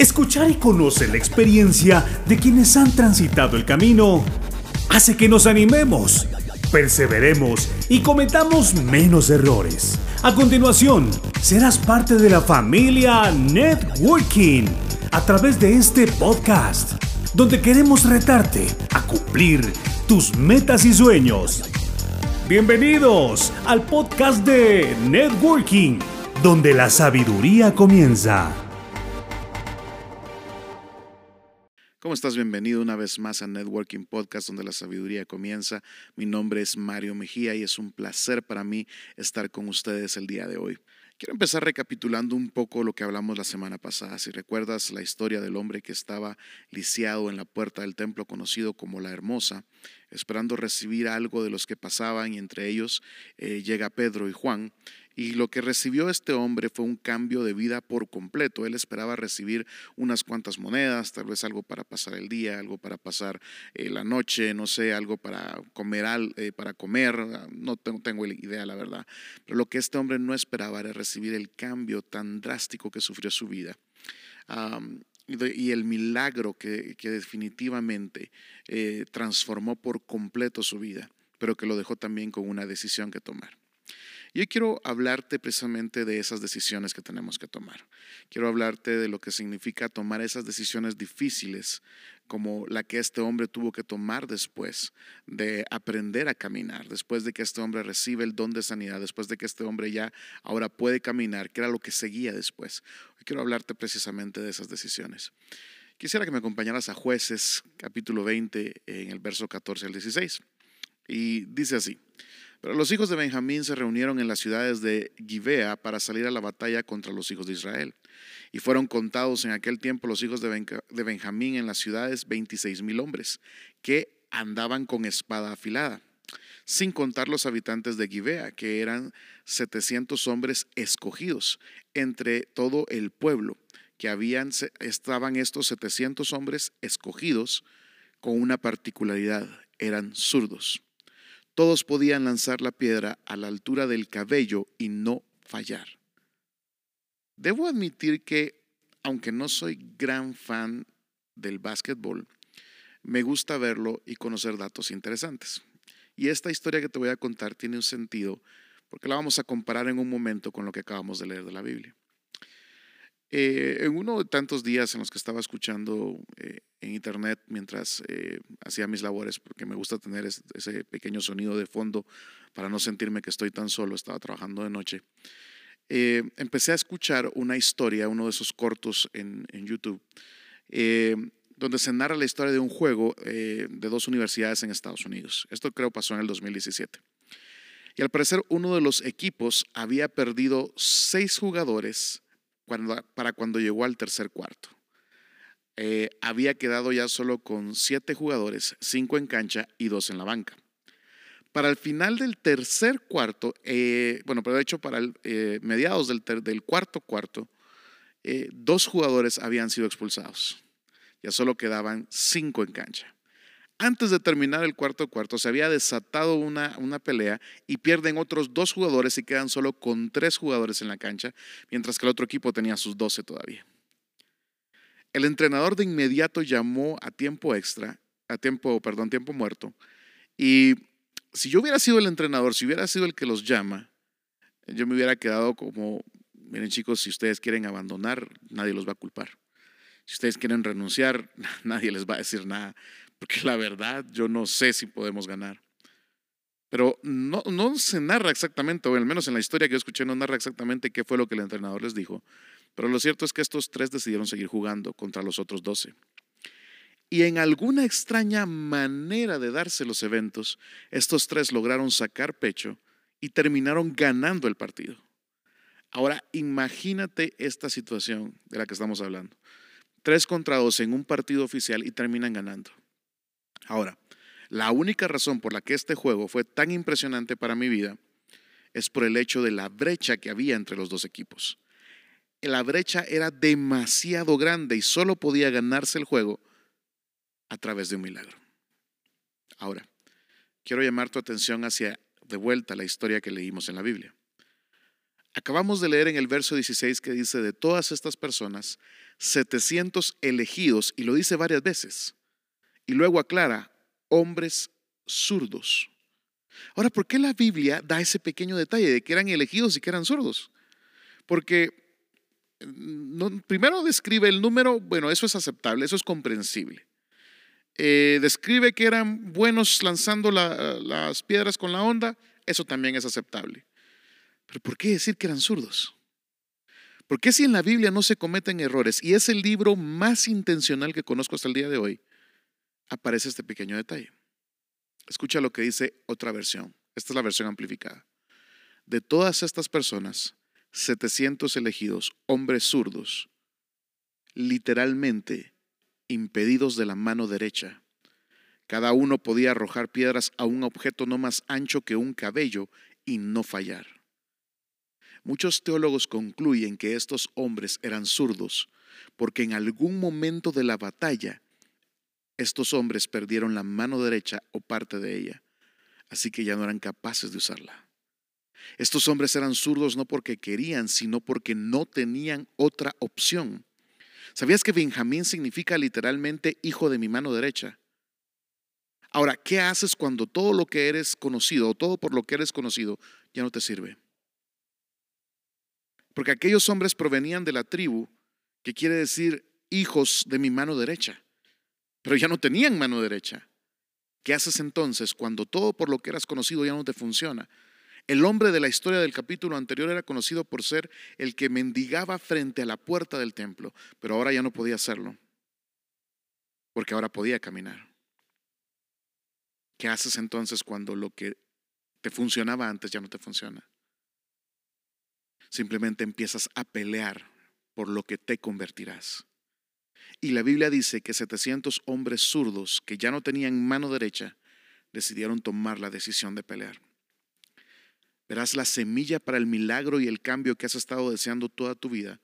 Escuchar y conocer la experiencia de quienes han transitado el camino hace que nos animemos, perseveremos y cometamos menos errores. A continuación, serás parte de la familia Networking a través de este podcast, donde queremos retarte a cumplir tus metas y sueños. Bienvenidos al podcast de Networking, donde la sabiduría comienza. ¿Cómo estás? Bienvenido una vez más a Networking Podcast, donde la sabiduría comienza. Mi nombre es Mario Mejía y es un placer para mí estar con ustedes el día de hoy. Quiero empezar recapitulando un poco lo que hablamos la semana pasada. Si recuerdas la historia del hombre que estaba lisiado en la puerta del templo conocido como la Hermosa, esperando recibir algo de los que pasaban y entre ellos eh, llega Pedro y Juan y lo que recibió este hombre fue un cambio de vida por completo. Él esperaba recibir unas cuantas monedas, tal vez algo para pasar el día, algo para pasar eh, la noche, no sé, algo para comer, eh, para comer, no tengo, idea la verdad. Pero lo que este hombre no esperaba era recibir el cambio tan drástico que sufrió su vida. y el milagro que, definitivamente eh, transformó por completo su vida, pero que lo dejó también con una decisión que tomar. Yo quiero hablarte precisamente de esas decisiones que tenemos que tomar. Quiero hablarte de lo que significa tomar esas decisiones difíciles, como la que este hombre tuvo que tomar después de aprender a caminar, después de que este hombre recibe el don de sanidad, después de que este hombre ya ahora puede caminar, que era lo que seguía después. Hoy quiero hablarte precisamente de esas decisiones. Quisiera que me acompañaras a jueces capítulo 20 en el verso 14 al 16. Y dice así. Pero los hijos de Benjamín se reunieron en las ciudades de Gibea para salir a la batalla contra los hijos de Israel. Y fueron contados en aquel tiempo los hijos de Benjamín en las ciudades 26 mil hombres, que andaban con espada afilada, sin contar los habitantes de Gibea, que eran 700 hombres escogidos entre todo el pueblo, que habían, estaban estos 700 hombres escogidos con una particularidad, eran zurdos. Todos podían lanzar la piedra a la altura del cabello y no fallar. Debo admitir que, aunque no soy gran fan del básquetbol, me gusta verlo y conocer datos interesantes. Y esta historia que te voy a contar tiene un sentido porque la vamos a comparar en un momento con lo que acabamos de leer de la Biblia. Eh, en uno de tantos días en los que estaba escuchando eh, en internet mientras eh, hacía mis labores, porque me gusta tener ese pequeño sonido de fondo para no sentirme que estoy tan solo, estaba trabajando de noche, empecé a escuchar una historia, uno de esos cortos en, en YouTube, donde se narra la historia de un juego de dos universidades en Estados Unidos. Esto creo pasó en el 2017. Y al parecer uno de los equipos había perdido seis jugadores para cuando llegó al tercer cuarto. Eh, había quedado ya solo con siete jugadores, cinco en cancha y dos en la banca. Para el final del tercer cuarto, eh, bueno, pero de hecho para eh, mediados del, cuarto cuarto, dos jugadores habían sido expulsados. Ya solo quedaban cinco en cancha. Antes de terminar el cuarto cuarto se había desatado una, una, pelea y pierden otros dos jugadores y quedan solo con tres jugadores en la cancha, mientras que el otro equipo tenía sus doce todavía. El entrenador de inmediato llamó a tiempo extra, a tiempo, perdón, tiempo muerto. Y si yo hubiera sido el entrenador, si hubiera sido el que los llama, yo me hubiera quedado como, miren chicos, si ustedes quieren abandonar, nadie los va a culpar. Si ustedes quieren renunciar, nadie les va a decir nada porque la verdad yo no sé si podemos ganar. Pero no, se narra exactamente, o al menos en la historia que yo escuché, no narra exactamente qué fue lo que el entrenador les dijo. Pero lo cierto es que estos tres decidieron seguir jugando contra los otros doce. Y en alguna extraña manera de darse los eventos, estos tres lograron sacar pecho y terminaron ganando el partido. Ahora, imagínate esta situación de la que estamos hablando. Tres contra dos en un partido oficial y terminan ganando. Ahora, la única razón por la que este juego fue tan impresionante para mi vida es por el hecho de la brecha que había entre los dos equipos. La brecha era demasiado grande y solo podía ganarse el juego a través de un milagro. Ahora, quiero llamar tu atención hacia de vuelta la historia que leímos en la Biblia. Acabamos de leer en el verso 16 que dice, de todas estas personas, 700 elegidos, y lo dice varias veces. Y luego aclara, hombres zurdos. Ahora, ¿por qué la Biblia da ese pequeño detalle de que eran elegidos y que eran zurdos? Porque mm, primero describe el número, bueno, eso es aceptable, eso es comprensible. Eh, describe que eran buenos lanzando las piedras con la onda, eso también es aceptable. Pero ¿por qué decir que eran zurdos? ¿Por qué si en la Biblia no se cometen errores y es el libro más intencional que conozco hasta el día de hoy, aparece este pequeño detalle? Escucha lo que dice otra versión. Esta es la versión amplificada. De todas estas personas, 700 elegidos, hombres zurdos, literalmente impedidos de la mano derecha. Cada uno podía arrojar piedras a un objeto no más ancho que un cabello y no fallar. Muchos teólogos concluyen que estos hombres eran zurdos porque en algún momento de la batalla estos hombres perdieron la mano derecha o parte de ella, así que ya no eran capaces de usarla. Estos hombres eran zurdos no porque querían, sino porque no tenían otra opción. ¿Sabías que Benjamín significa literalmente hijo de mi mano derecha? Ahora, ¿qué haces cuando todo lo que eres conocido o todo por lo que eres conocido ya no te sirve? Porque aquellos hombres provenían de la tribu, que quiere decir hijos de mi mano derecha, pero ya no tenían mano derecha. ¿Qué haces entonces cuando todo por lo que eras conocido ya no te funciona? El hombre de la historia del capítulo anterior era conocido por ser el que mendigaba frente a la puerta del templo, pero ahora ya no podía hacerlo, porque ahora podía caminar. ¿Qué haces entonces cuando lo que te funcionaba antes ya no te funciona? Simplemente empiezas a pelear por lo que te convertirás. Y la Biblia dice que 700 hombres zurdos que ya no tenían mano derecha decidieron tomar la decisión de pelear. Verás, la semilla para el milagro y el cambio que has estado deseando toda tu vida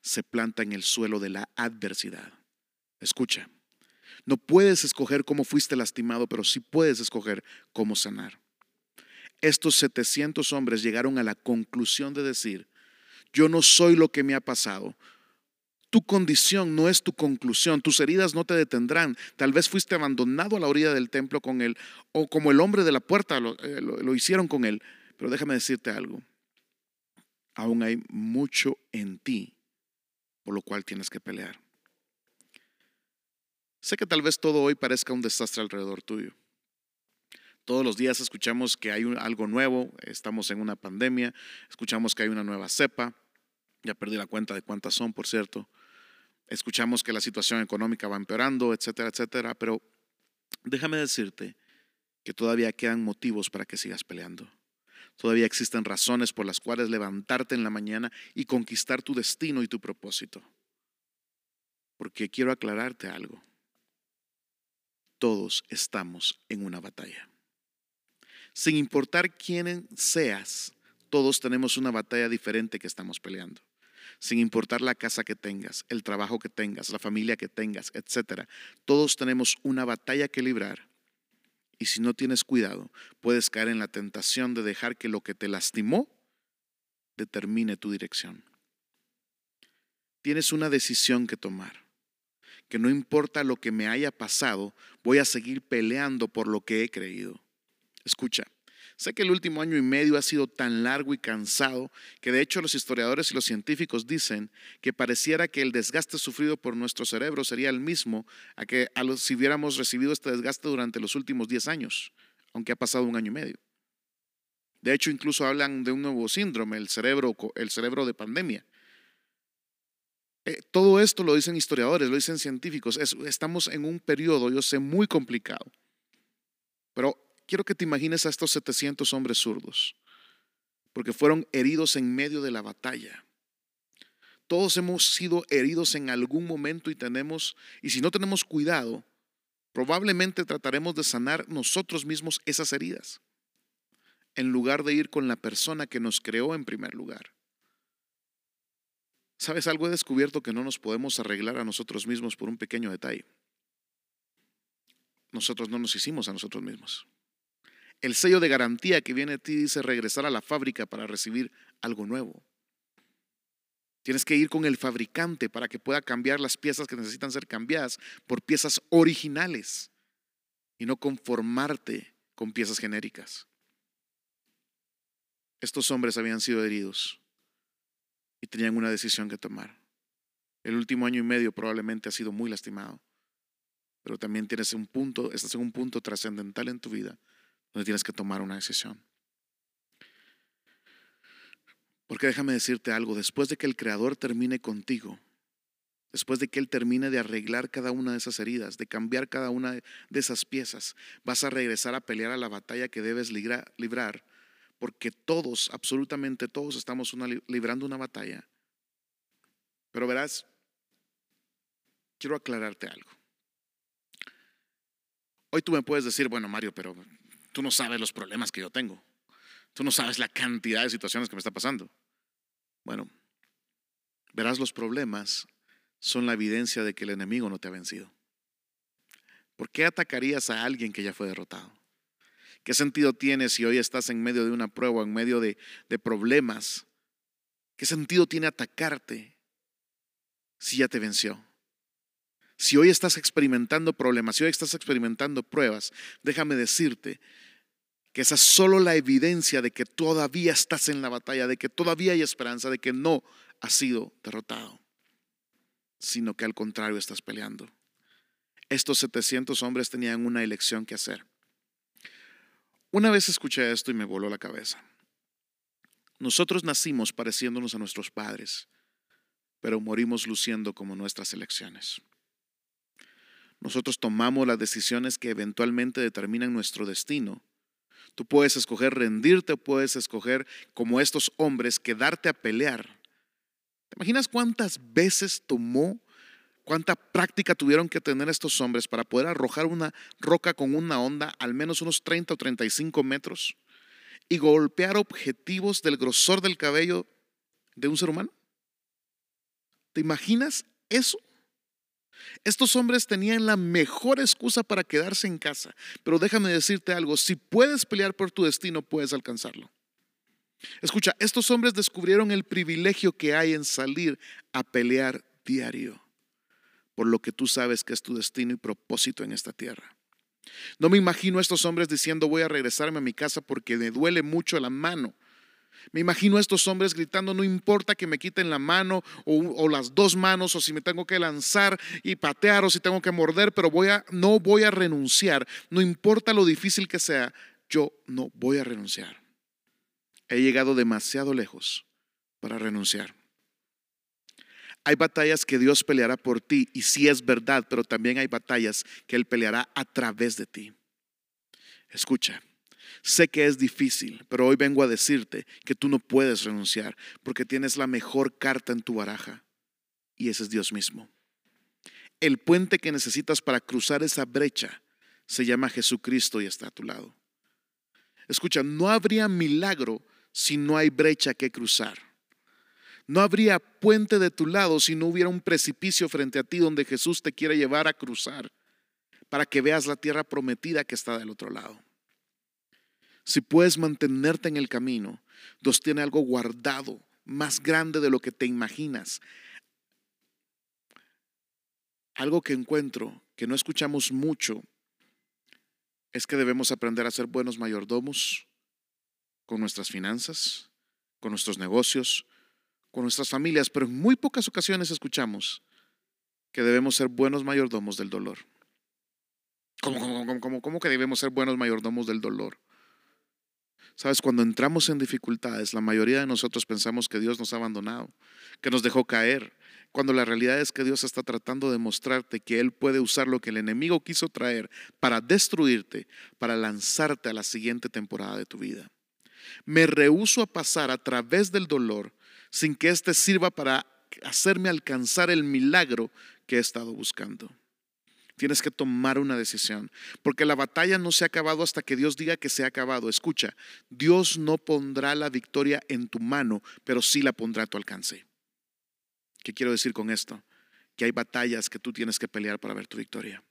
se planta en el suelo de la adversidad. Escucha, no puedes escoger cómo fuiste lastimado, pero sí puedes escoger cómo sanar. Estos 700 hombres llegaron a la conclusión de decir, yo no soy lo que me ha pasado, tu condición no es tu conclusión, tus heridas no te detendrán. Tal vez fuiste abandonado a la orilla del templo con él, o como el hombre de la puerta lo, eh, lo hicieron con él. Pero déjame decirte algo. Aún hay mucho en ti por lo cual tienes que pelear. Sé que tal vez todo hoy parezca un desastre alrededor tuyo. Todos los días escuchamos que hay algo nuevo, estamos en una pandemia, escuchamos que hay una nueva cepa, ya perdí la cuenta de cuántas son, por cierto. Escuchamos que la situación económica va empeorando, etcétera, etcétera, pero déjame decirte que todavía quedan motivos para que sigas peleando. Todavía existen razones por las cuales levantarte en la mañana y conquistar tu destino y tu propósito. Porque quiero aclararte algo. Todos estamos en una batalla. Sin importar quién seas, todos tenemos una batalla diferente que estamos peleando. Sin importar la casa que tengas, el trabajo que tengas, la familia que tengas, etc. Todos tenemos una batalla que librar y si no tienes cuidado, puedes caer en la tentación de dejar que lo que te lastimó determine tu dirección. Tienes una decisión que tomar, que no importa lo que me haya pasado, voy a seguir peleando por lo que he creído. Escucha, Sé que el último año y medio ha sido tan largo y cansado que de hecho los historiadores y los científicos dicen que pareciera que el desgaste sufrido por nuestro cerebro sería el mismo a que si hubiéramos recibido este desgaste durante los últimos 10 años, aunque ha pasado un año y medio. De hecho, incluso hablan de un nuevo síndrome, el cerebro, el cerebro de pandemia. Eh, todo esto lo dicen historiadores, lo dicen científicos. estamos en un periodo, yo sé, muy complicado. Pero quiero que te imagines a estos 700 hombres zurdos, porque fueron heridos en medio de la batalla. Todos hemos sido heridos en algún momento y tenemos, y si no tenemos cuidado, probablemente trataremos de sanar nosotros mismos esas heridas, en lugar de ir con la persona que nos creó en primer lugar. ¿Sabes algo? He descubierto que no nos podemos arreglar a nosotros mismos por un pequeño detalle. Nosotros no nos hicimos a nosotros mismos. El sello de garantía que viene a ti dice regresar a la fábrica para recibir algo nuevo. Tienes que ir con el fabricante para que pueda cambiar las piezas que necesitan ser cambiadas por piezas originales y no conformarte con piezas genéricas. Estos hombres habían sido heridos y tenían una decisión que tomar. El último año y medio probablemente ha sido muy lastimado, pero también tienes un punto, estás en un punto trascendental en tu vida donde tienes que tomar una decisión. Porque déjame decirte algo, después de que el Creador termine contigo, después de que Él termine de arreglar cada una de esas heridas, de cambiar cada una de esas piezas, vas a regresar a pelear a la batalla que debes librar, porque todos, absolutamente todos, estamos librando una batalla. Pero verás, quiero aclararte algo. Hoy tú me puedes decir, bueno, Mario, pero tú no sabes los problemas que yo tengo. Tú no sabes la cantidad de situaciones que me está pasando. Bueno, verás los problemas son la evidencia de que el enemigo no te ha vencido. ¿Por qué atacarías a alguien que ya fue derrotado? ¿Qué sentido tiene si hoy estás en medio de una prueba, en medio de, de problemas? ¿Qué sentido tiene atacarte si ya te venció? Si hoy estás experimentando problemas, si hoy estás experimentando pruebas, déjame decirte que esa es solo la evidencia de que todavía estás en la batalla, de que todavía hay esperanza, de que no has sido derrotado, sino que al contrario estás peleando. Estos 700 hombres tenían una elección que hacer. Una vez escuché esto y me voló la cabeza. Nosotros nacimos pareciéndonos a nuestros padres, pero morimos luciendo como nuestras elecciones. Nosotros tomamos las decisiones que eventualmente determinan nuestro destino Tú puedes escoger rendirte, puedes escoger, como estos hombres, quedarte a pelear. ¿Te imaginas cuántas veces tomó, cuánta práctica tuvieron que tener estos hombres para poder arrojar una roca con una onda al menos unos 30 o 35 metros y golpear objetivos del grosor del cabello de un ser humano? ¿Te imaginas eso? Estos hombres tenían la mejor excusa para quedarse en casa. Pero déjame decirte algo, si puedes pelear por tu destino, puedes alcanzarlo. Escucha, estos hombres descubrieron el privilegio que hay en salir a pelear diario por lo que tú sabes que es tu destino y propósito en esta tierra. No me imagino a estos hombres diciendo voy a regresarme a mi casa porque me duele mucho la mano me imagino a estos hombres gritando, no importa que me quiten la mano o, las dos manos o si me tengo que lanzar y patear o si tengo que morder, pero voy a, no voy a renunciar. No importa lo difícil que sea, yo no voy a renunciar. He llegado demasiado lejos para renunciar. Hay batallas que Dios peleará por ti y sí es verdad, pero también hay batallas que Él peleará a través de ti. Escucha, Sé que es difícil, pero hoy vengo a decirte que tú no puedes renunciar porque tienes la mejor carta en tu baraja y ese es Dios mismo. El puente que necesitas para cruzar esa brecha se llama Jesucristo y está a tu lado. Escucha, no habría milagro si no hay brecha que cruzar. No habría puente de tu lado si no hubiera un precipicio frente a ti donde Jesús te quiere llevar a cruzar para que veas la tierra prometida que está del otro lado. Si puedes mantenerte en el camino, Dios tiene algo guardado más grande de lo que te imaginas. Algo que encuentro, que no escuchamos mucho, es que debemos aprender a ser buenos mayordomos con nuestras finanzas, con nuestros negocios, con nuestras familias, pero en muy pocas ocasiones escuchamos que debemos ser buenos mayordomos del dolor. ¿Cómo, cómo, cómo, cómo que debemos ser buenos mayordomos del dolor? Sabes, cuando entramos en dificultades, la mayoría de nosotros pensamos que Dios nos ha abandonado, que nos dejó caer, cuando la realidad es que Dios está tratando de mostrarte que Él puede usar lo que el enemigo quiso traer para destruirte, para lanzarte a la siguiente temporada de tu vida. Me rehuso a pasar a través del dolor sin que éste sirva para hacerme alcanzar el milagro que he estado buscando. Tienes que tomar una decisión, porque la batalla no se ha acabado hasta que Dios diga que se ha acabado. Escucha, Dios no pondrá la victoria en tu mano, pero sí la pondrá a tu alcance. ¿Qué quiero decir con esto? Que hay batallas que tú tienes que pelear para ver tu victoria.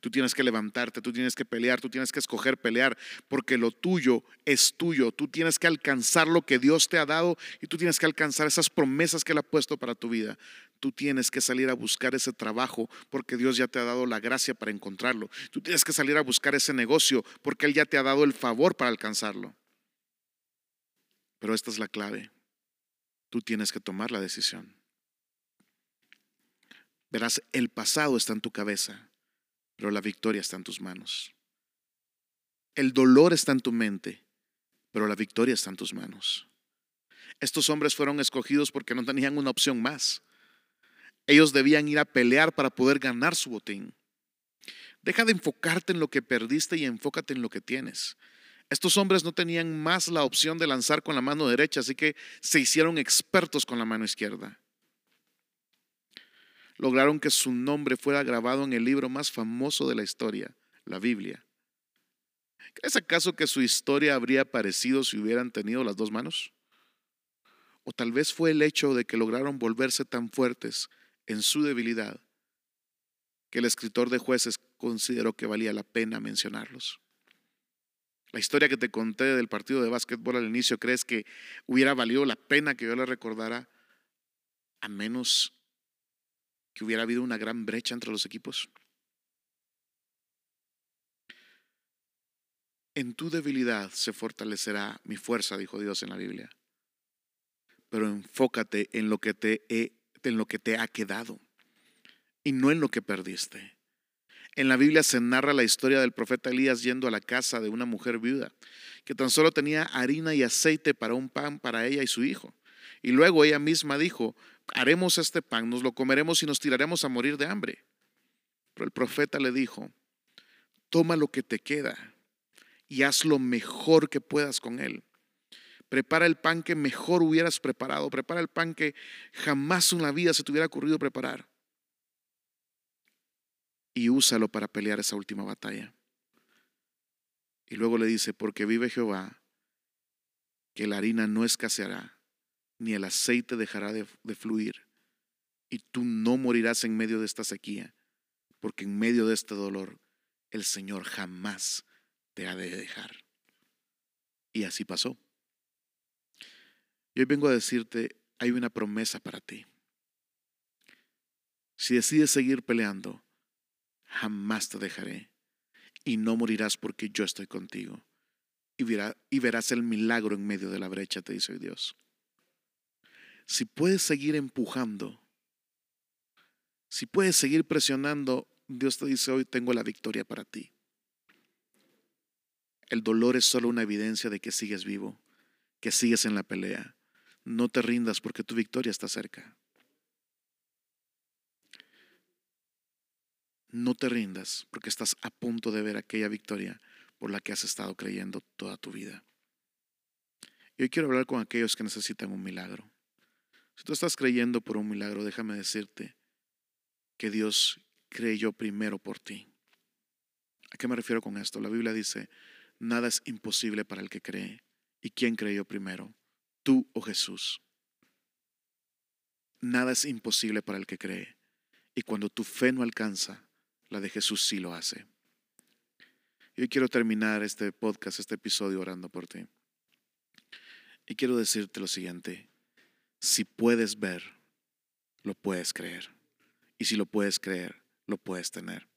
Tú tienes que levantarte, tú tienes que pelear, tú tienes que escoger pelear, porque lo tuyo es tuyo. Tú tienes que alcanzar lo que Dios te ha dado y tú tienes que alcanzar esas promesas que Él ha puesto para tu vida. Tú tienes que salir a buscar ese trabajo porque Dios ya te ha dado la gracia para encontrarlo. Tú tienes que salir a buscar ese negocio porque Él ya te ha dado el favor para alcanzarlo. Pero esta es la clave. Tú tienes que tomar la decisión. Verás, el pasado está en tu cabeza pero la victoria está en tus manos. El dolor está en tu mente, pero la victoria está en tus manos. Estos hombres fueron escogidos porque no tenían una opción más. Ellos debían ir a pelear para poder ganar su botín. Deja de enfocarte en lo que perdiste y enfócate en lo que tienes. Estos hombres no tenían más la opción de lanzar con la mano derecha, así que se hicieron expertos con la mano izquierda lograron que su nombre fuera grabado en el libro más famoso de la historia, la Biblia. ¿Crees acaso que su historia habría aparecido si hubieran tenido las dos manos? O tal vez fue el hecho de que lograron volverse tan fuertes en su debilidad que el escritor de jueces consideró que valía la pena mencionarlos. La historia que te conté del partido de básquetbol al inicio, ¿crees que hubiera valido la pena que yo la recordara a menos que hubiera habido una gran brecha entre los equipos? En tu debilidad se fortalecerá mi fuerza, dijo Dios en la Biblia. Pero enfócate en lo que te, en lo que te ha quedado y no en lo que perdiste. En la Biblia se narra la historia del profeta Elías yendo a la casa de una mujer viuda que tan solo tenía harina y aceite para un pan para ella y su hijo. Y luego ella misma dijo, haremos este pan, nos lo comeremos y nos tiraremos a morir de hambre. Pero el profeta le dijo, toma lo que te queda y haz lo mejor que puedas con él. Prepara el pan que mejor hubieras preparado, prepara el pan que jamás en la vida se te hubiera ocurrido preparar. Y úsalo para pelear esa última batalla. Y luego le dice, porque vive Jehová, que la harina no escaseará ni el aceite dejará de, fluir, y tú no morirás en medio de esta sequía, porque en medio de este dolor el Señor jamás te ha de dejar. Y así pasó. Y hoy vengo a decirte, hay una promesa para ti. Si decides seguir peleando, jamás te dejaré y no morirás porque yo estoy contigo. Y, verás el milagro en medio de la brecha, te dice hoy Dios si puedes seguir empujando, si puedes seguir presionando, Dios te dice hoy tengo la victoria para ti. El dolor es solo una evidencia de que sigues vivo, que sigues en la pelea. No te rindas porque tu victoria está cerca. No te rindas porque estás a punto de ver aquella victoria por la que has estado creyendo toda tu vida. Y hoy quiero hablar con aquellos que necesitan un milagro. Si tú estás creyendo por un milagro, déjame decirte que Dios creyó primero por ti. ¿A qué me refiero con esto? La Biblia dice, nada es imposible para el que cree. ¿Y quién creyó primero? ¿Tú o Jesús? Nada es imposible para el que cree. Y cuando tu fe no alcanza, la de Jesús sí lo hace. Yo quiero terminar este podcast, este episodio orando por ti. Y quiero decirte lo siguiente. Si puedes ver, lo puedes creer. Y si lo puedes creer, lo puedes tener.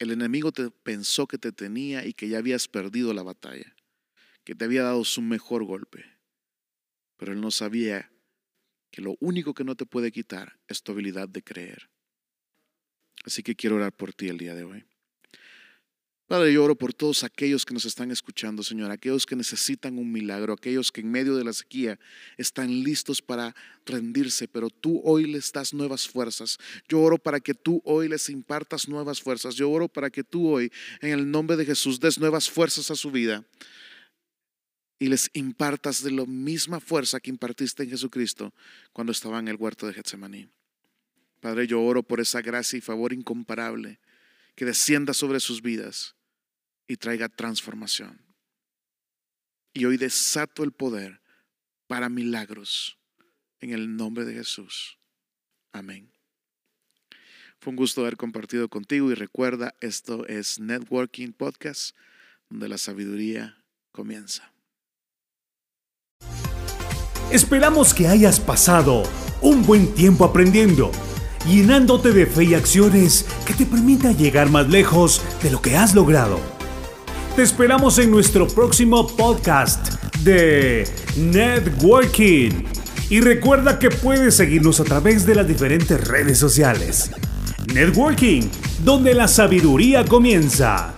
El enemigo te pensó que te tenía y que ya habías perdido la batalla, que te había dado su mejor golpe. Pero él no sabía que lo único que no te puede quitar es tu habilidad de creer. Así que quiero orar por ti el día de hoy. Padre, yo oro por todos aquellos que nos están escuchando, Señor, aquellos que necesitan un milagro, aquellos que en medio de la sequía están listos para rendirse, pero tú hoy les das nuevas fuerzas. Yo oro para que tú hoy les impartas nuevas fuerzas. Yo oro para que tú hoy, en el nombre de Jesús, des nuevas fuerzas a su vida y les impartas de la misma fuerza que impartiste en Jesucristo cuando estaba en el huerto de Getsemaní. Padre, yo oro por esa gracia y favor incomparable que descienda sobre sus vidas y traiga transformación. Y hoy desato el poder para milagros en el nombre de Jesús. Amén. Fue un gusto haber compartido contigo y recuerda, esto es Networking Podcast, donde la sabiduría comienza. Esperamos que hayas pasado un buen tiempo aprendiendo, llenándote de fe y acciones que te permitan llegar más lejos de lo que has logrado. Te esperamos en nuestro próximo podcast de Networking. Y recuerda que puedes seguirnos a través de las diferentes redes sociales. Networking, donde la sabiduría comienza.